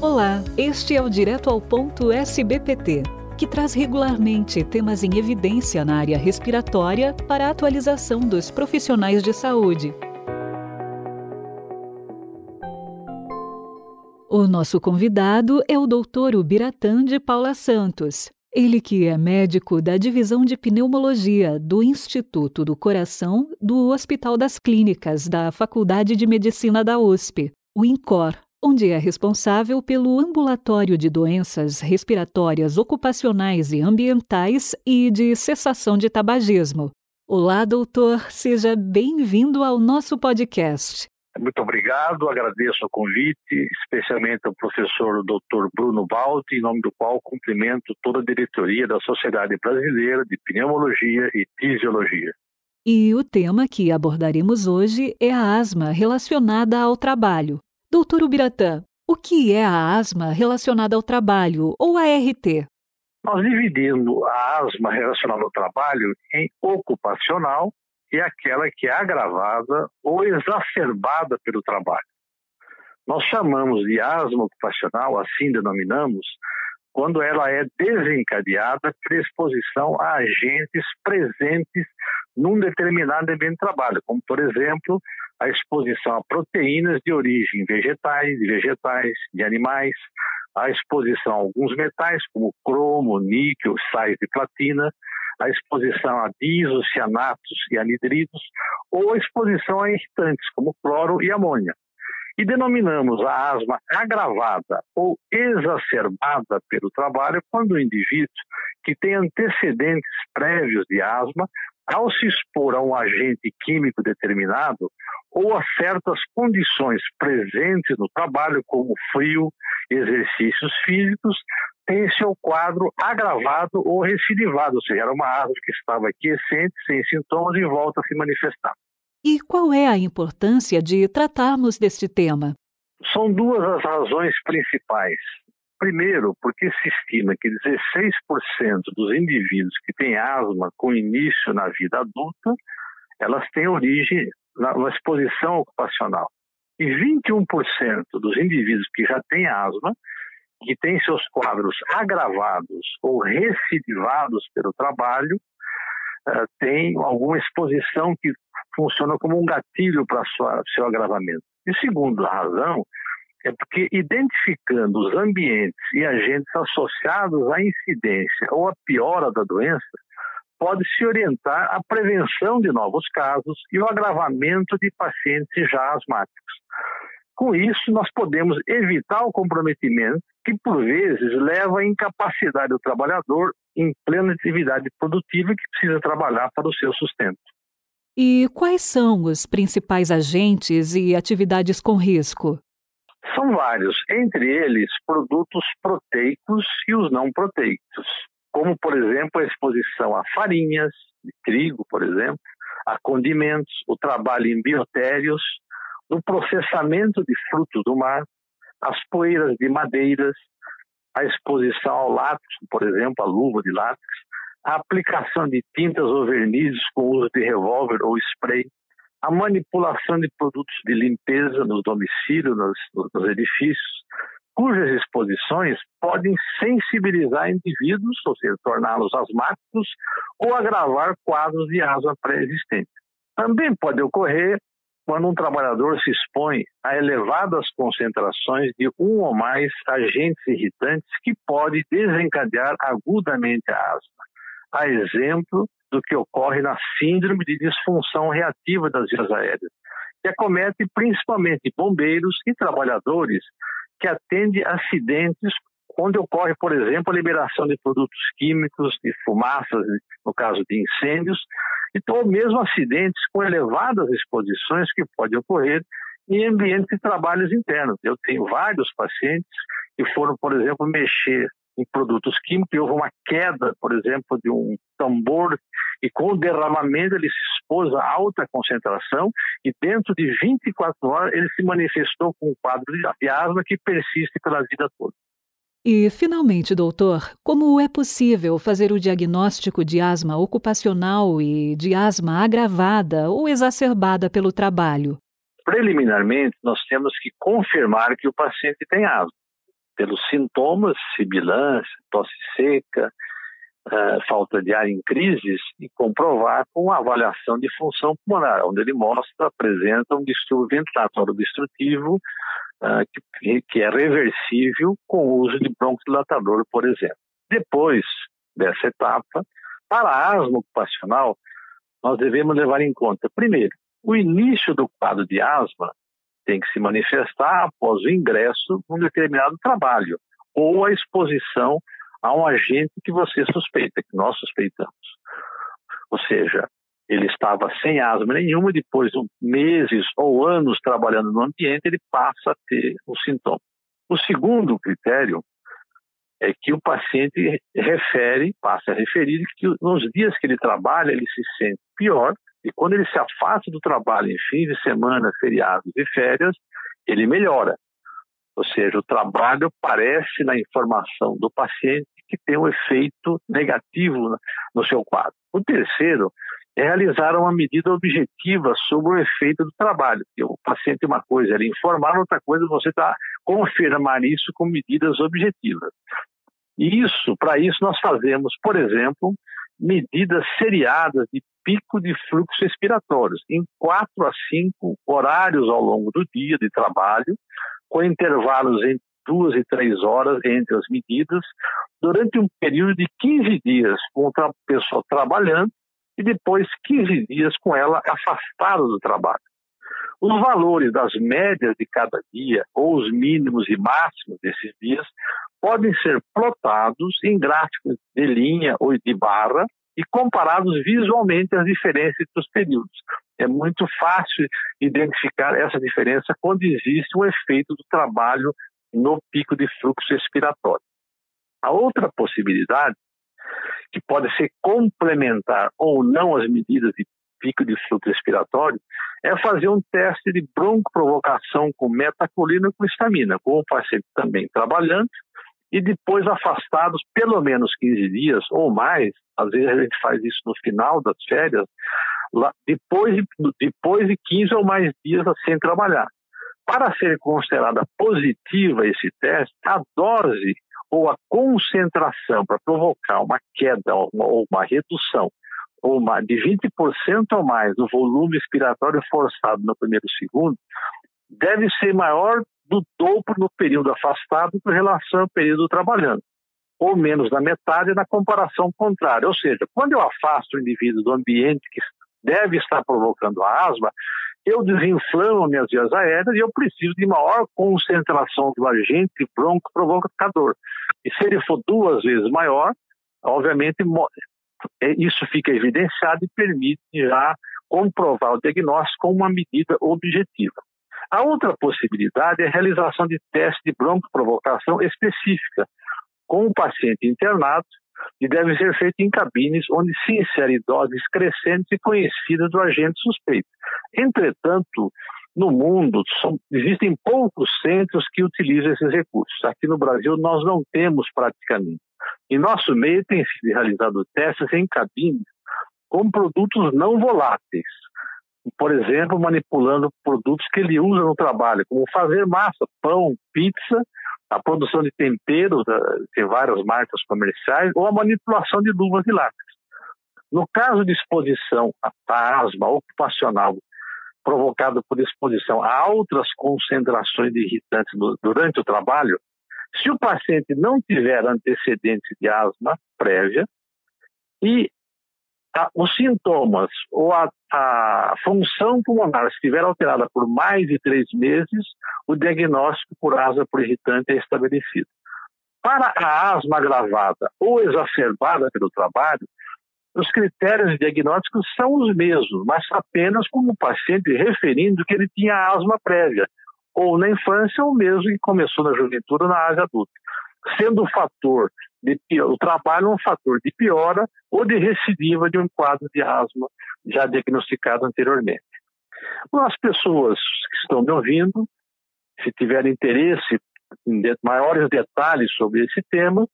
Olá, este é o Direto ao Ponto SBPT, que traz regularmente temas em evidência na área respiratória para a atualização dos profissionais de saúde. O nosso convidado é o Dr. Ubiratã de Paula Santos. Ele que é médico da Divisão de Pneumologia do Instituto do Coração do Hospital das Clínicas da Faculdade de Medicina da USP, o INCOR, onde é responsável pelo ambulatório de doenças respiratórias ocupacionais e ambientais e de cessação de tabagismo. Olá, doutor, seja bem-vindo ao nosso podcast. Muito obrigado, agradeço o convite, especialmente ao professor Dr. Bruno Balti, em nome do qual cumprimento toda a diretoria da Sociedade Brasileira de Pneumologia e Fisiologia. E o tema que abordaremos hoje é a asma relacionada ao trabalho. Doutor Ubiratã, o que é a asma relacionada ao trabalho, ou ART? Nós dividimos a asma relacionada ao trabalho em ocupacional e aquela que é agravada ou exacerbada pelo trabalho. Nós chamamos de asma ocupacional, assim denominamos, quando ela é desencadeada por exposição a agentes presentes num determinado ambiente de trabalho, como, por exemplo, a exposição a proteínas de origem vegetais, de vegetais, de animais, a exposição a alguns metais, como cromo, níquel, sais de platina, a exposição a diisocianatos e anidridos, ou a exposição a irritantes, como cloro e amônia. E denominamos a asma agravada ou exacerbada pelo trabalho quando o indivíduo que tem antecedentes prévios de asma, ao se expor a um agente químico determinado, ou a certas condições presentes no trabalho, como frio, exercícios físicos, tem seu quadro agravado ou recidivado, ou seja, era uma árvore que estava quiescente, sem sintomas e volta a se manifestar. E qual é a importância de tratarmos deste tema? São duas as razões principais. Primeiro, porque se estima que 16% dos indivíduos que têm asma com início na vida adulta, elas têm origem na, na exposição ocupacional. E 21% dos indivíduos que já têm asma, que têm seus quadros agravados ou recidivados pelo trabalho, uh, têm alguma exposição que funciona como um gatilho para seu agravamento. E segunda razão é porque identificando os ambientes e agentes associados à incidência ou à piora da doença, pode-se orientar a prevenção de novos casos e o agravamento de pacientes já asmáticos. Com isso, nós podemos evitar o comprometimento que, por vezes, leva à incapacidade do trabalhador em plena atividade produtiva que precisa trabalhar para o seu sustento. E quais são os principais agentes e atividades com risco? São vários, entre eles produtos proteicos e os não proteicos como, por exemplo, a exposição a farinhas, de trigo, por exemplo, a condimentos, o trabalho em biotérios, no processamento de frutos do mar, as poeiras de madeiras, a exposição ao látex, por exemplo, a luva de látex, a aplicação de tintas ou vernizes com uso de revólver ou spray, a manipulação de produtos de limpeza nos domicílios, nos, nos edifícios, cujas exposições podem sensibilizar indivíduos, ou seja, torná-los asmáticos ou agravar quadros de asma pré-existente. Também pode ocorrer quando um trabalhador se expõe a elevadas concentrações de um ou mais agentes irritantes que pode desencadear agudamente a asma. A exemplo do que ocorre na síndrome de disfunção reativa das vias aéreas, que acomete principalmente bombeiros e trabalhadores que atende acidentes onde ocorre, por exemplo, a liberação de produtos químicos, de fumaças, no caso de incêndios, então mesmo acidentes com elevadas exposições que podem ocorrer em ambientes de trabalhos internos. Eu tenho vários pacientes que foram, por exemplo, mexer em produtos químicos e houve uma queda, por exemplo, de um tambor e com o derramamento ele se expôs a alta concentração e dentro de 24 horas ele se manifestou com um quadro de asma que persiste pela vida toda. E, finalmente, doutor, como é possível fazer o diagnóstico de asma ocupacional e de asma agravada ou exacerbada pelo trabalho? Preliminarmente, nós temos que confirmar que o paciente tem asma. Pelos sintomas, sibilância, tosse seca, uh, falta de ar em crises, e comprovar com a avaliação de função pulmonar, onde ele mostra, apresenta um distúrbio ventilatório obstrutivo uh, que, que é reversível com o uso de broncodilatador, por exemplo. Depois dessa etapa, para a asma ocupacional, nós devemos levar em conta, primeiro, o início do quadro de asma tem que se manifestar após o ingresso num determinado trabalho ou a exposição a um agente que você suspeita, que nós suspeitamos. Ou seja, ele estava sem asma nenhuma, depois de meses ou anos trabalhando no ambiente, ele passa a ter o sintoma. O segundo critério é que o paciente refere, passa a referir que nos dias que ele trabalha, ele se sente pior, e quando ele se afasta do trabalho em fins de semana, feriados e férias, ele melhora. Ou seja, o trabalho parece na informação do paciente que tem um efeito negativo no seu quadro. O terceiro é realizar uma medida objetiva sobre o efeito do trabalho. O paciente, uma coisa, ele informar, outra coisa, você está confirmar isso com medidas objetivas. E isso, para isso, nós fazemos, por exemplo, medidas seriadas de pico de fluxo respiratórios, em quatro a cinco horários ao longo do dia de trabalho, com intervalos entre duas e três horas entre as medidas, durante um período de 15 dias com a pessoa trabalhando e depois 15 dias com ela afastada do trabalho. Os valores das médias de cada dia, ou os mínimos e máximos desses dias, podem ser plotados em gráficos de linha ou de barra e comparados visualmente às diferenças entre os períodos. É muito fácil identificar essa diferença quando existe um efeito do trabalho no pico de fluxo respiratório. A outra possibilidade, que pode ser complementar ou não às medidas de pico de fluxo respiratório, é fazer um teste de broncoprovocação com metacolina com histamina, com o paciente também trabalhando e depois afastados pelo menos 15 dias ou mais, às vezes a gente faz isso no final das férias, lá, depois, de, depois de 15 ou mais dias sem trabalhar. Para ser considerada positiva esse teste, a dose ou a concentração para provocar uma queda ou uma redução ou uma, de 20% ou mais do volume expiratório forçado no primeiro segundo deve ser maior do dobro no período afastado com relação ao período trabalhando, ou menos da metade na comparação contrária. Ou seja, quando eu afasto o indivíduo do ambiente que deve estar provocando a asma, eu desinflamo minhas vias aéreas e eu preciso de maior concentração do agente broncoprovocador. E se ele for duas vezes maior, obviamente isso fica evidenciado e permite já comprovar o diagnóstico com uma medida objetiva. A outra possibilidade é a realização de teste de broncoprovocação específica com o paciente internado e deve ser feito em cabines onde se inserem doses crescentes e conhecidas do agente suspeito. Entretanto, no mundo, são, existem poucos centros que utilizam esses recursos. Aqui no Brasil, nós não temos praticamente. Em nosso meio, tem sido realizado testes em cabines com produtos não voláteis. Por exemplo, manipulando produtos que ele usa no trabalho, como fazer massa, pão, pizza, a produção de temperos, tem várias marcas comerciais, ou a manipulação de luvas e látex. No caso de exposição à asma ocupacional provocada por exposição a outras concentrações de irritantes durante o trabalho, se o paciente não tiver antecedentes de asma prévia e a, os sintomas ou a, a, função pulmonar estiver alterada por mais de três meses, o diagnóstico por asma por irritante é estabelecido. Para a asma agravada ou exacerbada pelo trabalho, os critérios diagnósticos são os mesmos, mas apenas como o paciente referindo que ele tinha asma prévia, ou na infância, ou mesmo que começou na juventude ou na área adulta. Sendo o fator de o trabalho um fator de piora ou de recidiva de um quadro de asma já diagnosticado anteriormente. As pessoas que estão me ouvindo, se tiverem interesse em maiores detalhes sobre esse tema,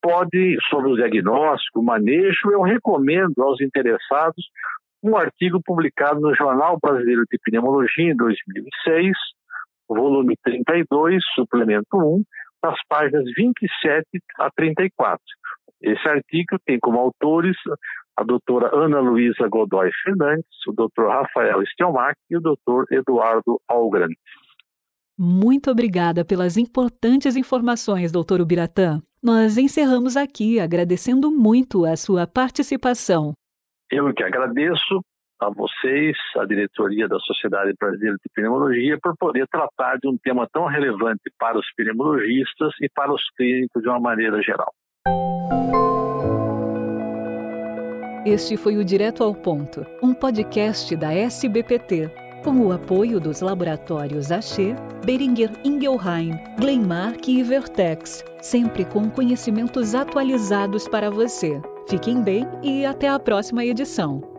pode, sobre o diagnóstico, o manejo, eu recomendo aos interessados um artigo publicado no Jornal Brasileiro de Pneumologia em 2006, volume 32, suplemento 1, nas páginas 27 a 34. Esse artigo tem como autores a doutora Ana Luísa Godoy Fernandes, o doutor Rafael Stelmach e o doutor Eduardo Algran. Muito obrigada pelas importantes informações, doutor Ubiratã. Nós encerramos aqui agradecendo muito a sua participação. Eu que agradeço a vocês, a diretoria da Sociedade Brasileira de Pneumologia, por poder tratar de um tema tão relevante para os pneumologistas e para os clínicos de uma maneira geral. Este foi o Direto ao Ponto, um podcast da SBPT, com o apoio dos laboratórios Axê, Beringer Ingelheim, Glenmark e Vertex, sempre com conhecimentos atualizados para você. Fiquem bem e até a próxima edição.